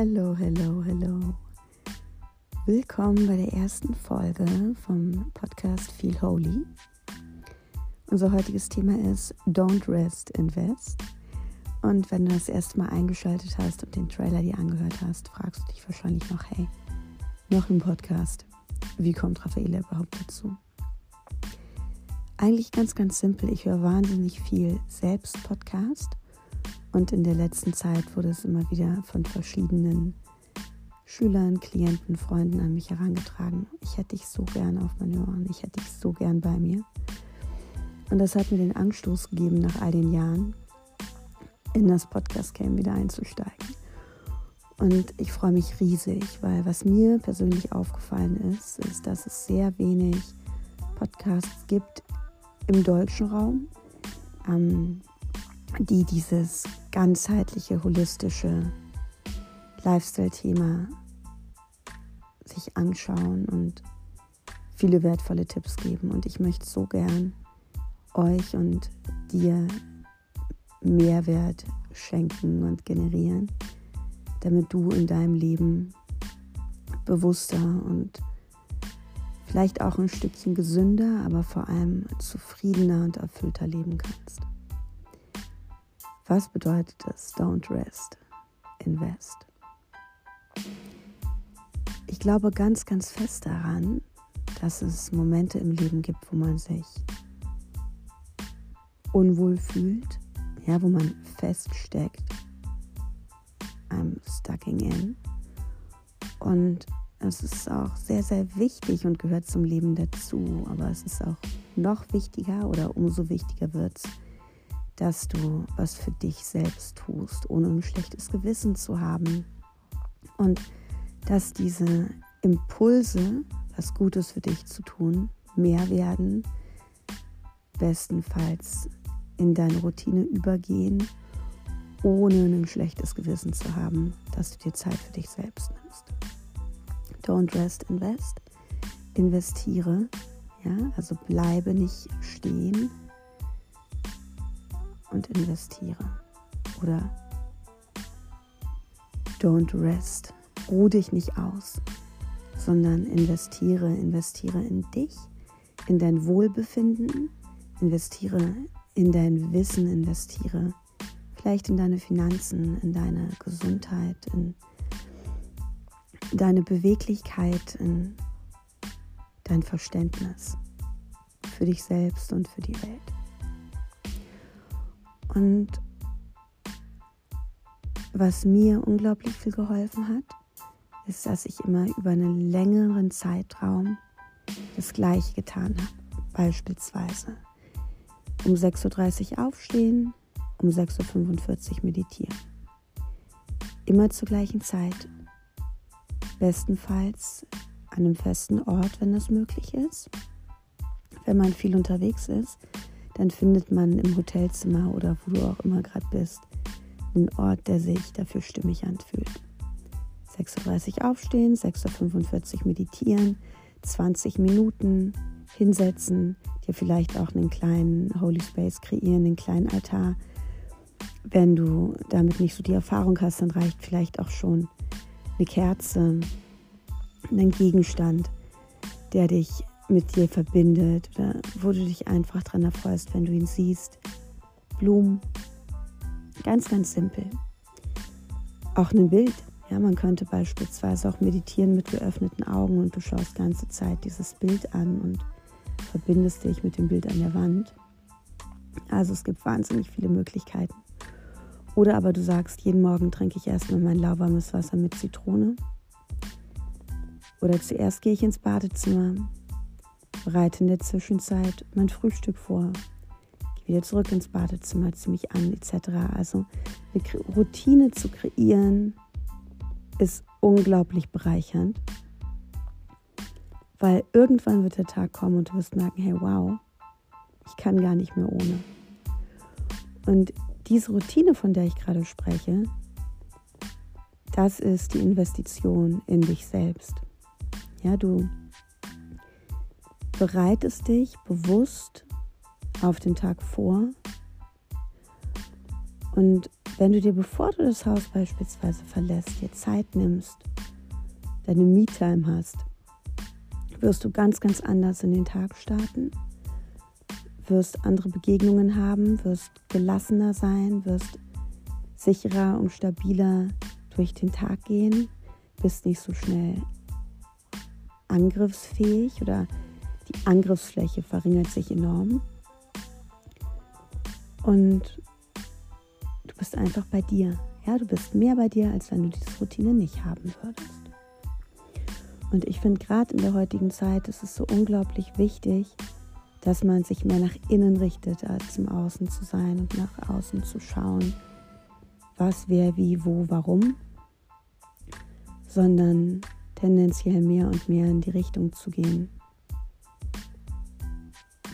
Hello, hello, hello. Willkommen bei der ersten Folge vom Podcast Feel Holy. Unser heutiges Thema ist Don't Rest, Invest. Und wenn du das erste Mal eingeschaltet hast und den Trailer dir angehört hast, fragst du dich wahrscheinlich noch, hey, noch ein Podcast. Wie kommt Raffaele überhaupt dazu? Eigentlich ganz, ganz simpel. Ich höre wahnsinnig viel Selbst-Podcast und in der letzten Zeit wurde es immer wieder von verschiedenen Schülern, Klienten, Freunden an mich herangetragen. Ich hätte dich so gern auf meine Ohren, ich hätte dich so gern bei mir. Und das hat mir den Anstoß gegeben, nach all den Jahren in das Podcast-Game wieder einzusteigen. Und ich freue mich riesig, weil was mir persönlich aufgefallen ist, ist, dass es sehr wenig Podcasts gibt im deutschen Raum, ähm, die dieses ganzheitliche, holistische Lifestyle-Thema sich anschauen und viele wertvolle Tipps geben. Und ich möchte so gern euch und dir Mehrwert schenken und generieren, damit du in deinem Leben bewusster und vielleicht auch ein Stückchen gesünder, aber vor allem zufriedener und erfüllter leben kannst. Was bedeutet es? Don't rest, invest. Ich glaube ganz, ganz fest daran, dass es Momente im Leben gibt, wo man sich unwohl fühlt, ja, wo man feststeckt. I'm stucking in. Und es ist auch sehr, sehr wichtig und gehört zum Leben dazu. Aber es ist auch noch wichtiger oder umso wichtiger wird es, dass du was für dich selbst tust, ohne ein schlechtes Gewissen zu haben. Und dass diese Impulse, was Gutes für dich zu tun, mehr werden, bestenfalls in deine Routine übergehen, ohne ein schlechtes Gewissen zu haben, dass du dir Zeit für dich selbst nimmst. Don't rest, invest. Investiere, ja, also bleibe nicht stehen und investiere. Oder don't rest, ruh dich nicht aus, sondern investiere, investiere in dich, in dein Wohlbefinden, investiere in dein Wissen, investiere vielleicht in deine Finanzen, in deine Gesundheit, in deine Beweglichkeit, in dein Verständnis für dich selbst und für die Welt. Und was mir unglaublich viel geholfen hat, ist, dass ich immer über einen längeren Zeitraum das Gleiche getan habe. Beispielsweise um 6.30 Uhr aufstehen, um 6.45 Uhr meditieren. Immer zur gleichen Zeit. Bestenfalls an einem festen Ort, wenn das möglich ist. Wenn man viel unterwegs ist, dann findet man im Hotelzimmer oder wo du auch immer gerade bist, einen Ort, der sich dafür stimmig anfühlt. 6.30 Uhr aufstehen, 6.45 Uhr meditieren, 20 Minuten hinsetzen, dir vielleicht auch einen kleinen Holy Space kreieren, einen kleinen Altar. Wenn du damit nicht so die Erfahrung hast, dann reicht vielleicht auch schon eine Kerze, einen Gegenstand, der dich mit dir verbindet oder wo du dich einfach daran erfreust, wenn du ihn siehst. Blumen. Ganz, ganz simpel. Auch ein Bild. Ja, man könnte beispielsweise auch meditieren mit geöffneten Augen und du schaust ganze Zeit dieses Bild an und verbindest dich mit dem Bild an der Wand. Also es gibt wahnsinnig viele Möglichkeiten. Oder aber du sagst, jeden Morgen trinke ich erstmal mein lauwarmes Wasser mit Zitrone. Oder zuerst gehe ich ins Badezimmer, bereite in der Zwischenzeit mein Frühstück vor, gehe wieder zurück ins Badezimmer, ziehe mich an, etc. Also eine Routine zu kreieren ist unglaublich bereichernd weil irgendwann wird der Tag kommen und du wirst merken, hey, wow, ich kann gar nicht mehr ohne. Und diese Routine, von der ich gerade spreche, das ist die Investition in dich selbst. Ja, du bereitest dich bewusst auf den Tag vor. Und wenn du dir, bevor du das Haus beispielsweise verlässt, dir Zeit nimmst, deine Me-Time hast, wirst du ganz, ganz anders in den Tag starten, wirst andere Begegnungen haben, wirst gelassener sein, wirst sicherer und stabiler durch den Tag gehen, bist nicht so schnell angriffsfähig oder die Angriffsfläche verringert sich enorm. Und du bist einfach bei dir. Ja, du bist mehr bei dir, als wenn du diese Routine nicht haben würdest. Und ich finde gerade in der heutigen Zeit ist es so unglaublich wichtig, dass man sich mehr nach innen richtet, als im Außen zu sein und nach außen zu schauen, was, wer, wie, wo, warum, sondern tendenziell mehr und mehr in die Richtung zu gehen.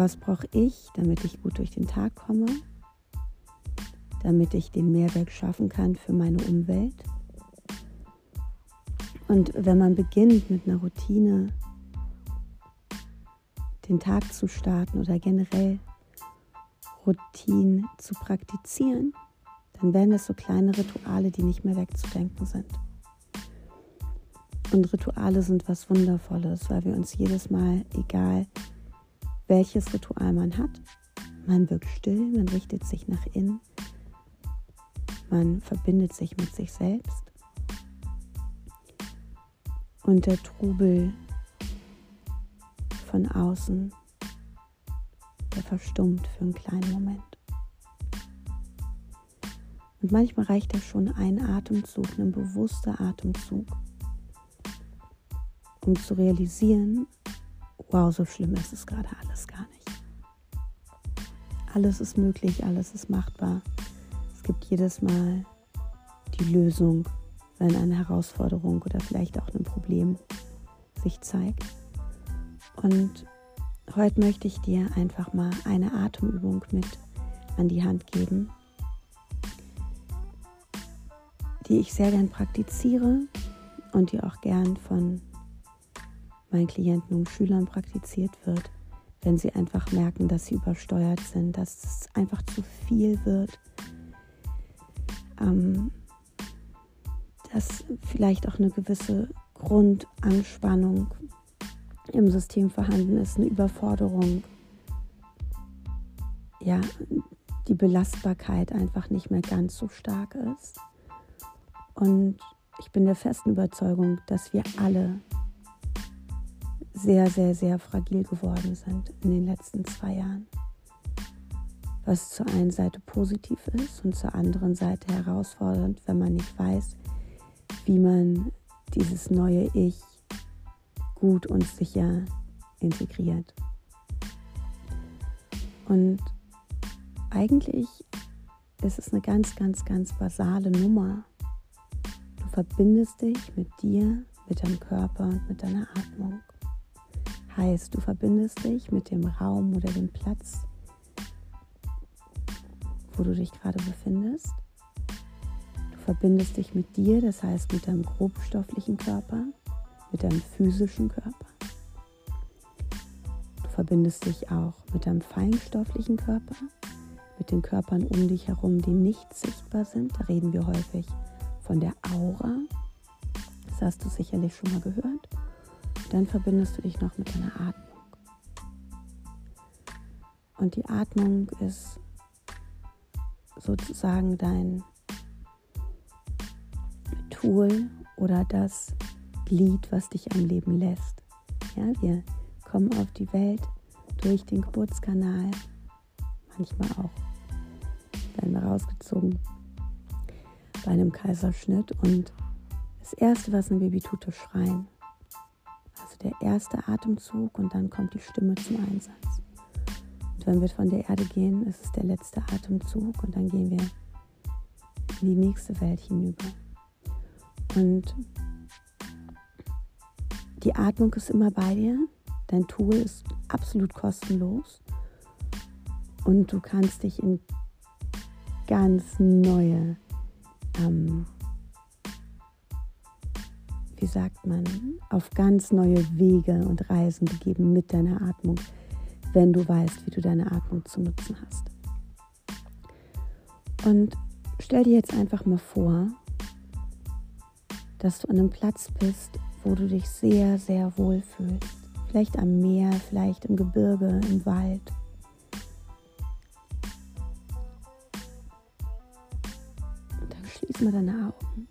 Was brauche ich, damit ich gut durch den Tag komme, damit ich den Mehrwert schaffen kann für meine Umwelt? Und wenn man beginnt mit einer Routine, den Tag zu starten oder generell Routinen zu praktizieren, dann werden es so kleine Rituale, die nicht mehr wegzudenken sind. Und Rituale sind was Wundervolles, weil wir uns jedes Mal, egal welches Ritual man hat, man wirkt still, man richtet sich nach innen, man verbindet sich mit sich selbst. Und der Trubel von außen, der verstummt für einen kleinen Moment. Und manchmal reicht ja schon ein Atemzug, ein bewusster Atemzug, um zu realisieren, wow, so schlimm ist es gerade alles gar nicht. Alles ist möglich, alles ist machbar. Es gibt jedes Mal die Lösung, wenn eine Herausforderung oder vielleicht auch ein Problem sich zeigt. Und heute möchte ich dir einfach mal eine Atemübung mit an die Hand geben, die ich sehr gern praktiziere und die auch gern von meinen Klienten und Schülern praktiziert wird, wenn sie einfach merken, dass sie übersteuert sind, dass es einfach zu viel wird, ähm, dass vielleicht auch eine gewisse Grundanspannung im System vorhanden ist, eine Überforderung, ja, die Belastbarkeit einfach nicht mehr ganz so stark ist. Und ich bin der festen Überzeugung, dass wir alle sehr, sehr, sehr fragil geworden sind in den letzten zwei Jahren. Was zur einen Seite positiv ist und zur anderen Seite herausfordernd, wenn man nicht weiß, wie man dieses neue Ich gut und sicher integriert. Und eigentlich ist es eine ganz, ganz, ganz basale Nummer. Du verbindest dich mit dir, mit deinem Körper und mit deiner Atmung. Heißt, du verbindest dich mit dem Raum oder dem Platz, wo du dich gerade befindest. Du verbindest dich mit dir, das heißt mit deinem grobstofflichen Körper, mit deinem physischen Körper. Du verbindest dich auch mit deinem feinstofflichen Körper, mit den Körpern um dich herum, die nicht sichtbar sind. Da reden wir häufig von der Aura. Das hast du sicherlich schon mal gehört. Dann verbindest du dich noch mit deiner Atmung. Und die Atmung ist sozusagen dein Tool oder das Glied, was dich am Leben lässt. Ja, wir kommen auf die Welt durch den Geburtskanal, manchmal auch werden wir rausgezogen bei einem Kaiserschnitt und das Erste, was ein Baby tut, ist schreien der erste Atemzug und dann kommt die Stimme zum Einsatz. Und wenn wir von der Erde gehen, ist es der letzte Atemzug und dann gehen wir in die nächste Welt hinüber. Und die Atmung ist immer bei dir. Dein Tool ist absolut kostenlos. Und du kannst dich in ganz neue ähm, wie sagt man, auf ganz neue Wege und Reisen begeben mit deiner Atmung, wenn du weißt, wie du deine Atmung zu nutzen hast. Und Stell dir jetzt einfach mal vor, dass du an einem Platz bist, wo du dich sehr, sehr wohl fühlst. Vielleicht am Meer, vielleicht im Gebirge, im Wald. Und dann schließ mal deine Augen.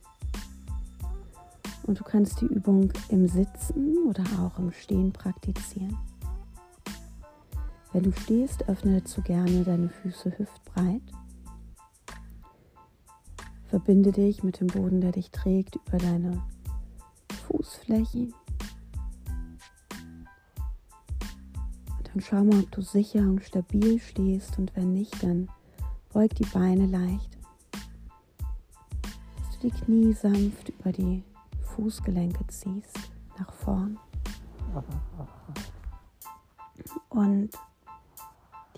Und du kannst die Übung im Sitzen oder auch im Stehen praktizieren. Wenn du stehst, öffne dazu gerne deine Füße hüftbreit. Verbinde dich mit dem Boden, der dich trägt, über deine Fußflächen. Und dann schau mal, ob du sicher und stabil stehst und wenn nicht, dann beug die Beine leicht. Dass du die Knie sanft über die Fußgelenke ziehst, nach vorn. Und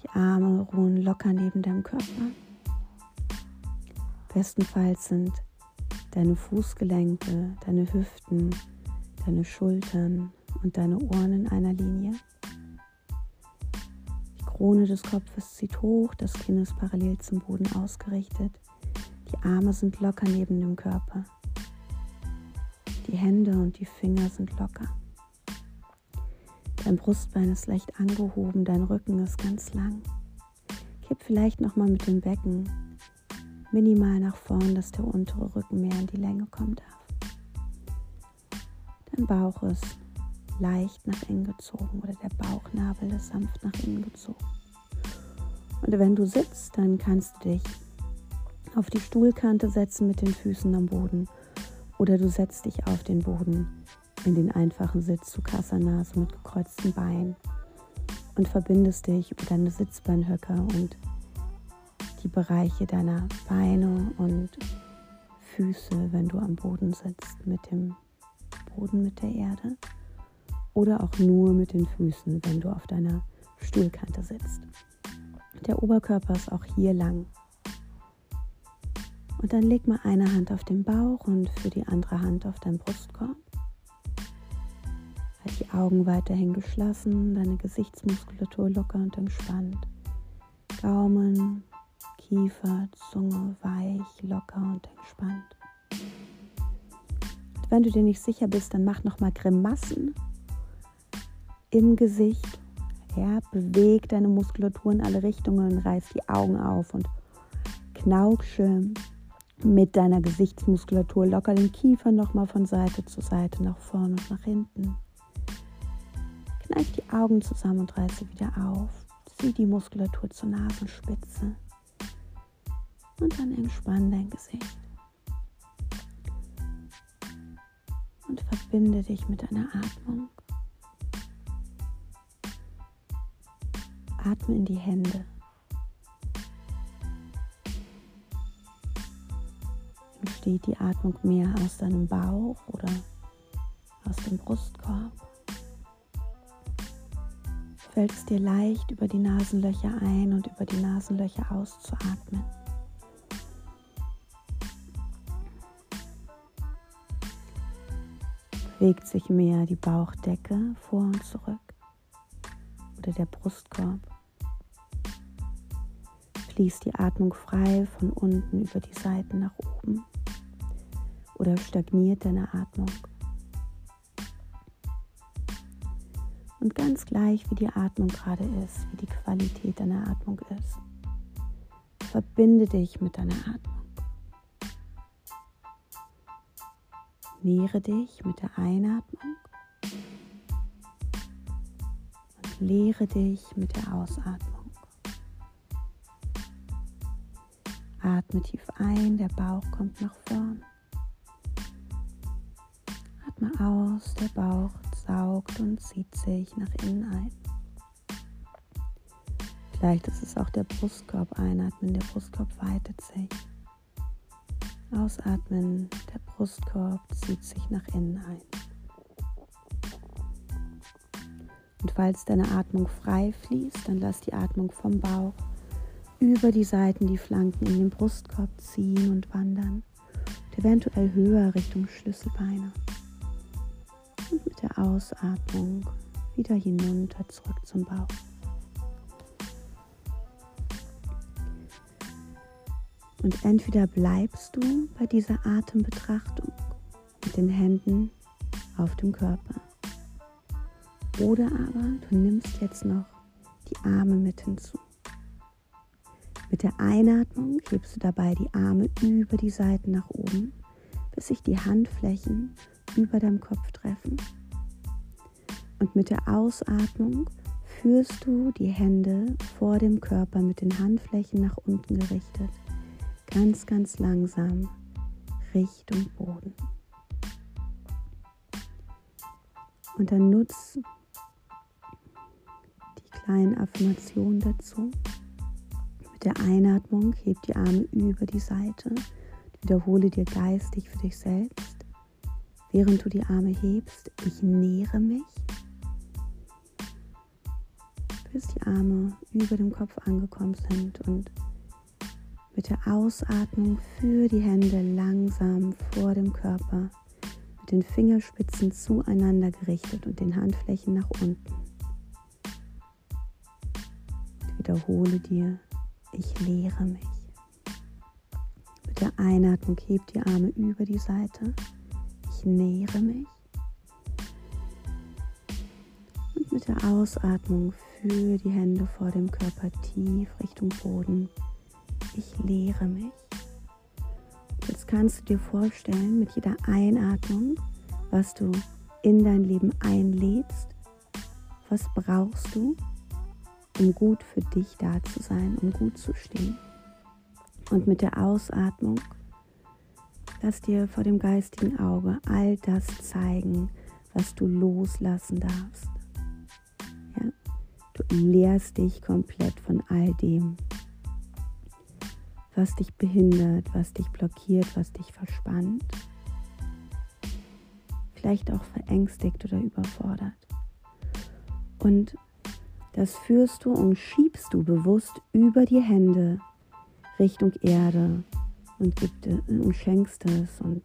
die Arme ruhen locker neben deinem Körper. Bestenfalls sind deine Fußgelenke, deine Hüften, deine Schultern und deine Ohren in einer Linie. Die Krone des Kopfes zieht hoch, das Kinn ist parallel zum Boden ausgerichtet. Die Arme sind locker neben dem Körper. Die Hände und die Finger sind locker. Dein Brustbein ist leicht angehoben, dein Rücken ist ganz lang. Kipp vielleicht nochmal mit dem Becken minimal nach vorn, dass der untere Rücken mehr in die Länge kommen darf. Dein Bauch ist leicht nach innen gezogen oder der Bauchnabel ist sanft nach innen gezogen. Und wenn du sitzt, dann kannst du dich auf die Stuhlkante setzen mit den Füßen am Boden oder du setzt dich auf den Boden in den einfachen Sitz zu Kasanas mit gekreuzten Beinen und verbindest dich über deine Sitzbeinhöcker und die Bereiche deiner Beine und Füße, wenn du am Boden sitzt, mit dem Boden, mit der Erde. Oder auch nur mit den Füßen, wenn du auf deiner Stuhlkante sitzt. Der Oberkörper ist auch hier lang. Und dann leg mal eine Hand auf den Bauch und für die andere Hand auf deinen Brustkorb. Halt die Augen weiterhin geschlossen, deine Gesichtsmuskulatur locker und entspannt. Gaumen, Kiefer, Zunge weich, locker und entspannt. Und wenn du dir nicht sicher bist, dann mach nochmal Grimassen im Gesicht. Ja, beweg deine Muskulatur in alle Richtungen, reiß die Augen auf und knauksche mit deiner Gesichtsmuskulatur locker den Kiefer nochmal von Seite zu Seite, nach vorne und nach hinten. Kneif die Augen zusammen und reiße wieder auf. Zieh die Muskulatur zur Nasenspitze und dann entspann dein Gesicht. Und verbinde dich mit deiner Atmung. Atme in die Hände. Entsteht die Atmung mehr aus deinem Bauch oder aus dem Brustkorb? Fällt es dir leicht, über die Nasenlöcher ein und über die Nasenlöcher auszuatmen? bewegt sich mehr die Bauchdecke vor und zurück oder der Brustkorb. Fließt die Atmung frei von unten über die Seiten nach oben oder stagniert deine Atmung. Und ganz gleich, wie die Atmung gerade ist, wie die Qualität deiner Atmung ist, verbinde dich mit deiner Atmung. Nähre dich mit der Einatmung und leere dich mit der Ausatmung. Atme tief ein, der Bauch kommt nach vorn. Atme aus, der Bauch saugt und zieht sich nach innen ein. Vielleicht ist es auch der Brustkorb einatmen, der Brustkorb weitet sich. Ausatmen, der Brustkorb zieht sich nach innen ein. Und falls deine Atmung frei fließt, dann lass die Atmung vom Bauch über die Seiten, die Flanken in den Brustkorb ziehen und wandern. Und eventuell höher Richtung Schlüsselbeine. Und mit der Ausatmung wieder hinunter zurück zum Bauch. Und entweder bleibst du bei dieser Atembetrachtung mit den Händen auf dem Körper. Oder aber du nimmst jetzt noch die Arme mit hinzu. Mit der Einatmung hebst du dabei die Arme über die Seiten nach oben, bis sich die Handflächen über deinem Kopf treffen. Und mit der Ausatmung führst du die Hände vor dem Körper mit den Handflächen nach unten gerichtet, ganz, ganz langsam Richtung Boden. Und dann nutz die kleinen Affirmationen dazu. Mit der Einatmung heb die Arme über die Seite. Wiederhole dir geistig für dich selbst, während du die Arme hebst, ich nähere mich, bis die Arme über dem Kopf angekommen sind und mit der Ausatmung für die Hände langsam vor dem Körper mit den Fingerspitzen zueinander gerichtet und den Handflächen nach unten. Wiederhole dir, ich leere mich. Mit der Einatmung hebt die Arme über die Seite. Ich nähere mich. Und mit der Ausatmung führe die Hände vor dem Körper tief Richtung Boden. Ich leere mich. Jetzt kannst du dir vorstellen, mit jeder Einatmung, was du in dein Leben einlädst, was brauchst du, um gut für dich da zu sein, um gut zu stehen. Und mit der Ausatmung lass dir vor dem geistigen Auge all das zeigen, was du loslassen darfst. Ja? Du lehrst dich komplett von all dem, was dich behindert, was dich blockiert, was dich verspannt, vielleicht auch verängstigt oder überfordert. Und das führst du und schiebst du bewusst über die Hände Richtung Erde und, gibt, und schenkst es und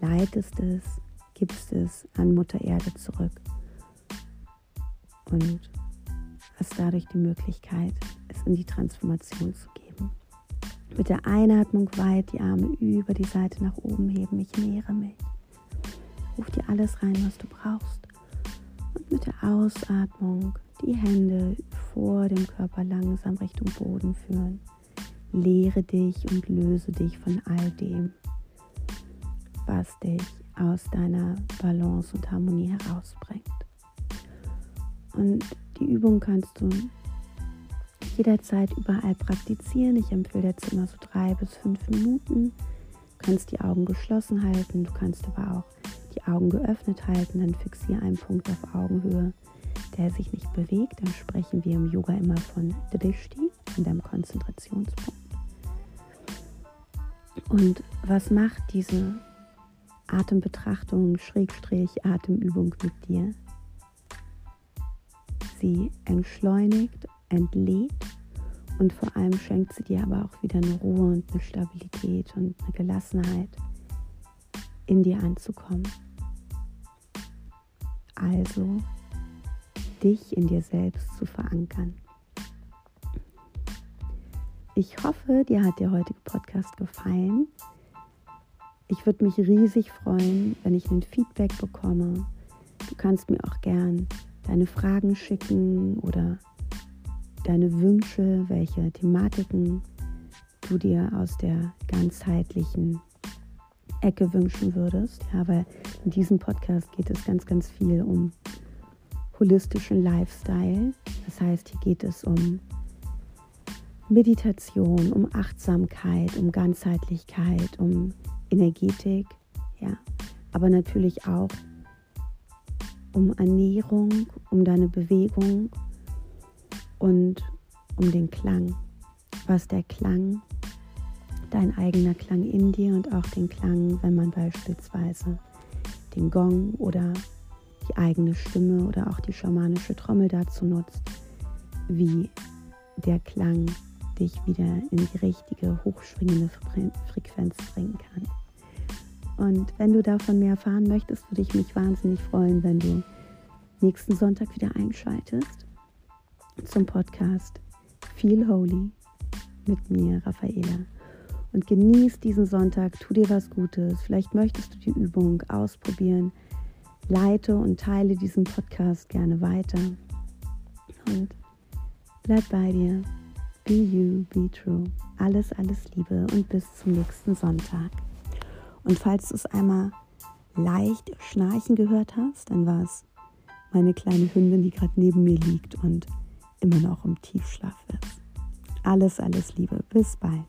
leitest es, gibst es an Mutter Erde zurück. Und hast dadurch die Möglichkeit, es in die Transformation zu geben. Mit der Einatmung weit die Arme über die Seite nach oben heben. Ich nähere mich. Ruf dir alles rein, was du brauchst. Und mit der Ausatmung die Hände vor dem Körper langsam Richtung Boden führen. Lehre dich und löse dich von all dem, was dich aus deiner Balance und Harmonie herausbringt. Und die Übung kannst du jederzeit überall praktizieren. Ich empfehle jetzt immer so drei bis fünf Minuten. Du kannst die Augen geschlossen halten, du kannst aber auch die Augen geöffnet halten, dann fixiere einen Punkt auf Augenhöhe, der sich nicht bewegt. Dann sprechen wir im Yoga immer von Drishti, in deinem Konzentrationspunkt. Und was macht diese Atembetrachtung, Schrägstrich, Atemübung mit dir? Sie entschleunigt, entlädt und vor allem schenkt sie dir aber auch wieder eine Ruhe und eine Stabilität und eine Gelassenheit, in dir anzukommen. Also dich in dir selbst zu verankern. Ich hoffe, dir hat der heutige Podcast gefallen. Ich würde mich riesig freuen, wenn ich ein Feedback bekomme. Du kannst mir auch gern deine Fragen schicken oder deine Wünsche, welche Thematiken du dir aus der ganzheitlichen Ecke wünschen würdest. Ja, weil in diesem Podcast geht es ganz, ganz viel um holistischen Lifestyle. Das heißt, hier geht es um Meditation, um Achtsamkeit, um Ganzheitlichkeit, um Energetik, ja, aber natürlich auch um Ernährung, um deine Bewegung und um den Klang. Was der Klang, dein eigener Klang in dir und auch den Klang, wenn man beispielsweise den Gong oder die eigene Stimme oder auch die schamanische Trommel dazu nutzt, wie der Klang dich wieder in die richtige, hochschwingende Frequenz bringen kann. Und wenn du davon mehr erfahren möchtest, würde ich mich wahnsinnig freuen, wenn du nächsten Sonntag wieder einschaltest zum Podcast Feel Holy mit mir, Raffaela. und genieß diesen Sonntag, tu dir was Gutes. Vielleicht möchtest du die Übung ausprobieren. Leite und teile diesen Podcast gerne weiter. Und bleib bei dir. Be you, be true. Alles, alles Liebe und bis zum nächsten Sonntag. Und falls du es einmal leicht schnarchen gehört hast, dann war es meine kleine Hündin, die gerade neben mir liegt und immer noch im Tiefschlaf ist. Alles, alles Liebe. Bis bald.